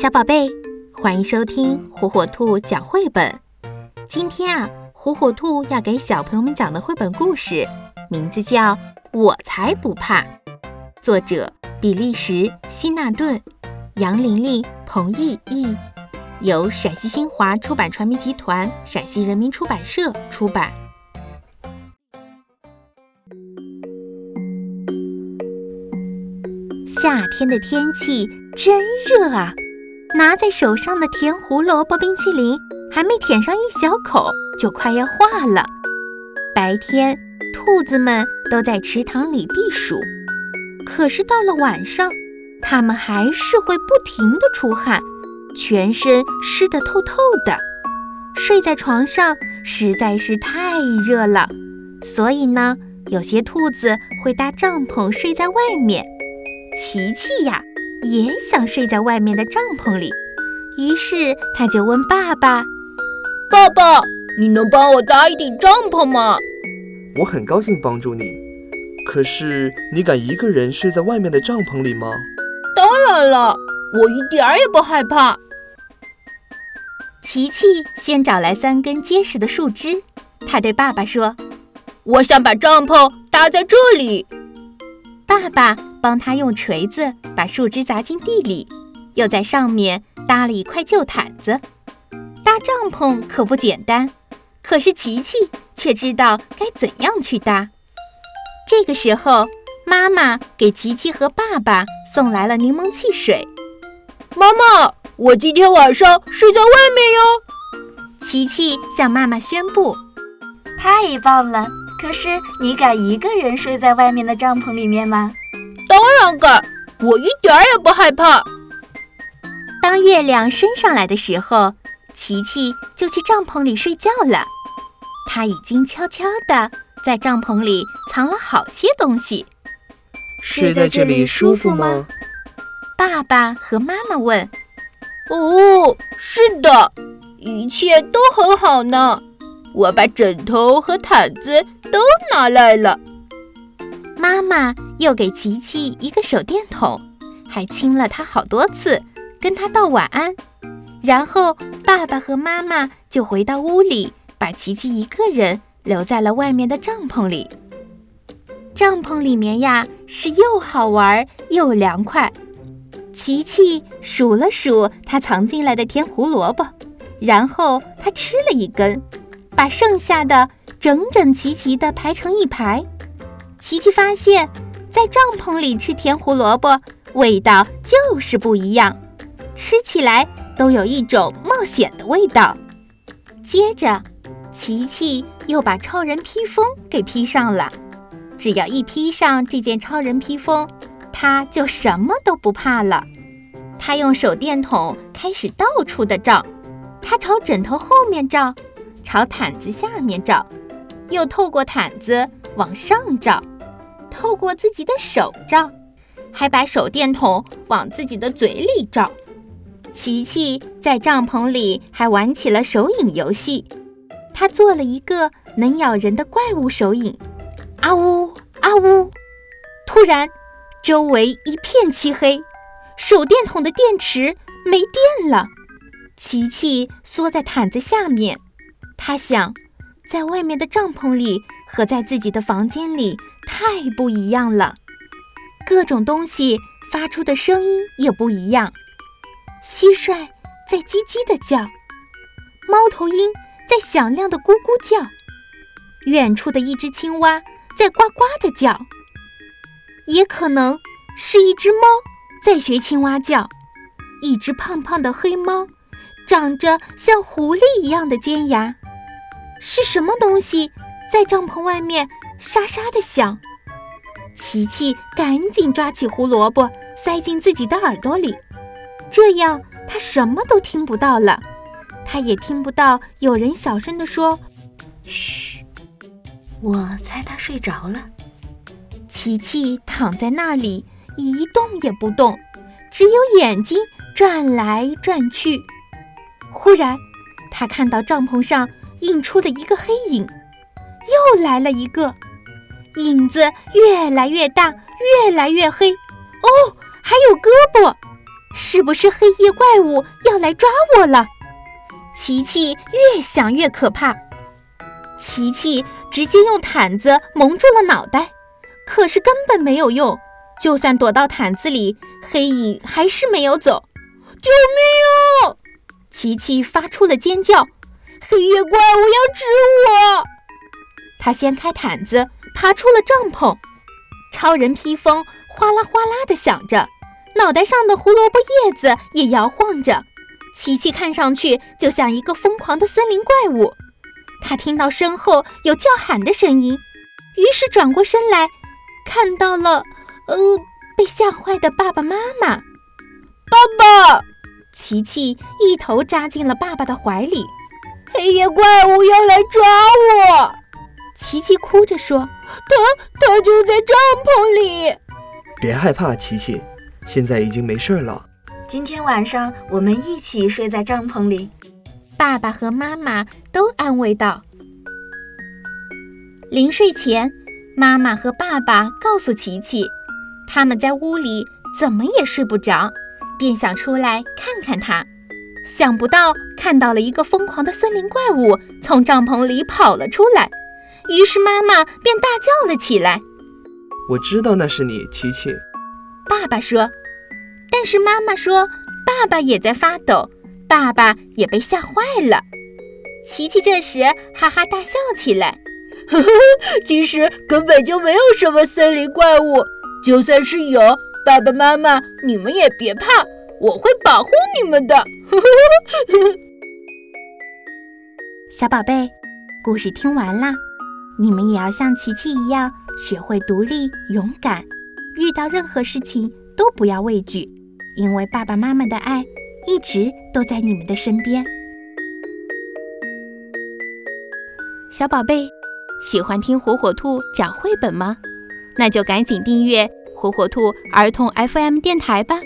小宝贝，欢迎收听火火兔讲绘本。今天啊，火火兔要给小朋友们讲的绘本故事，名字叫《我才不怕》，作者比利时希纳顿，杨玲玲、彭毅译，由陕西新华出版传媒集团、陕西人民出版社出版。夏天的天气真热啊！拿在手上的甜胡萝卜冰淇淋还没舔上一小口，就快要化了。白天，兔子们都在池塘里避暑，可是到了晚上，它们还是会不停地出汗，全身湿得透透的。睡在床上实在是太热了，所以呢，有些兔子会搭帐篷睡在外面。琪琪呀。也想睡在外面的帐篷里，于是他就问爸爸：“爸爸，你能帮我搭一顶帐篷吗？”我很高兴帮助你，可是你敢一个人睡在外面的帐篷里吗？当然了，我一点儿也不害怕。琪琪先找来三根结实的树枝，他对爸爸说：“我想把帐篷搭在这里。”爸爸帮他用锤子把树枝砸进地里，又在上面搭了一块旧毯子。搭帐篷可不简单，可是琪琪却知道该怎样去搭。这个时候，妈妈给琪琪和爸爸送来了柠檬汽水。妈妈，我今天晚上睡在外面哟！琪琪向妈妈宣布：“太棒了！”可是你敢一个人睡在外面的帐篷里面吗？当然敢，我一点儿也不害怕。当月亮升上来的时候，琪琪就去帐篷里睡觉了。他已经悄悄地在帐篷里藏了好些东西。睡在这里舒服吗？爸爸和妈妈问。哦，是的，一切都很好呢。我把枕头和毯子都拿来了。妈妈又给琪琪一个手电筒，还亲了他好多次，跟他道晚安。然后爸爸和妈妈就回到屋里，把琪琪一个人留在了外面的帐篷里。帐篷里面呀，是又好玩又凉快。琪琪数了数他藏进来的甜胡萝卜，然后他吃了一根。把剩下的整整齐齐地排成一排。琪琪发现，在帐篷里吃甜胡萝卜，味道就是不一样，吃起来都有一种冒险的味道。接着，琪琪又把超人披风给披上了。只要一披上这件超人披风，他就什么都不怕了。他用手电筒开始到处的照，他朝枕头后面照。朝毯子下面照，又透过毯子往上照，透过自己的手照，还把手电筒往自己的嘴里照。琪琪在帐篷里还玩起了手影游戏，他做了一个能咬人的怪物手影，啊呜啊呜！突然，周围一片漆黑，手电筒的电池没电了。琪琪缩在毯子下面。他想，在外面的帐篷里和在自己的房间里太不一样了，各种东西发出的声音也不一样。蟋蟀在叽叽的叫，猫头鹰在响亮的咕咕叫，远处的一只青蛙在呱呱的叫，也可能是一只猫在学青蛙叫。一只胖胖的黑猫，长着像狐狸一样的尖牙。是什么东西在帐篷外面沙沙的响？琪琪赶紧抓起胡萝卜塞进自己的耳朵里，这样他什么都听不到了。他也听不到有人小声地说：“嘘，我猜他睡着了。”琪琪躺在那里一动也不动，只有眼睛转来转去。忽然，他看到帐篷上。映出了一个黑影，又来了一个影子，越来越大，越来越黑。哦，还有胳膊，是不是黑夜怪物要来抓我了？琪琪越想越可怕，琪琪直接用毯子蒙住了脑袋，可是根本没有用。就算躲到毯子里，黑影还是没有走。救命！琪琪发出了尖叫，黑夜怪物要吃我！他掀开毯子，爬出了帐篷。超人披风哗啦哗啦地响着，脑袋上的胡萝卜叶子也摇晃着。琪琪看上去就像一个疯狂的森林怪物。他听到身后有叫喊的声音，于是转过身来，看到了，呃，被吓坏的爸爸妈妈。爸爸！琪琪一头扎进了爸爸的怀里。黑夜怪物要来抓我！琪琪哭着说：“他他就在帐篷里。”别害怕，琪琪，现在已经没事了。今天晚上我们一起睡在帐篷里。爸爸和妈妈都安慰道。临睡前，妈妈和爸爸告诉琪琪，他们在屋里怎么也睡不着。便想出来看看他，想不到看到了一个疯狂的森林怪物从帐篷里跑了出来，于是妈妈便大叫了起来。我知道那是你，琪琪。爸爸说，但是妈妈说，爸爸也在发抖，爸爸也被吓坏了。琪琪这时哈哈大笑起来，呵呵，其实根本就没有什么森林怪物，就算是有。爸爸妈妈，你们也别怕，我会保护你们的。呵呵呵小宝贝，故事听完啦，你们也要像琪琪一样，学会独立勇敢，遇到任何事情都不要畏惧，因为爸爸妈妈的爱一直都在你们的身边。小宝贝，喜欢听火火兔讲绘本吗？那就赶紧订阅。火火兔儿童 FM 电台吧。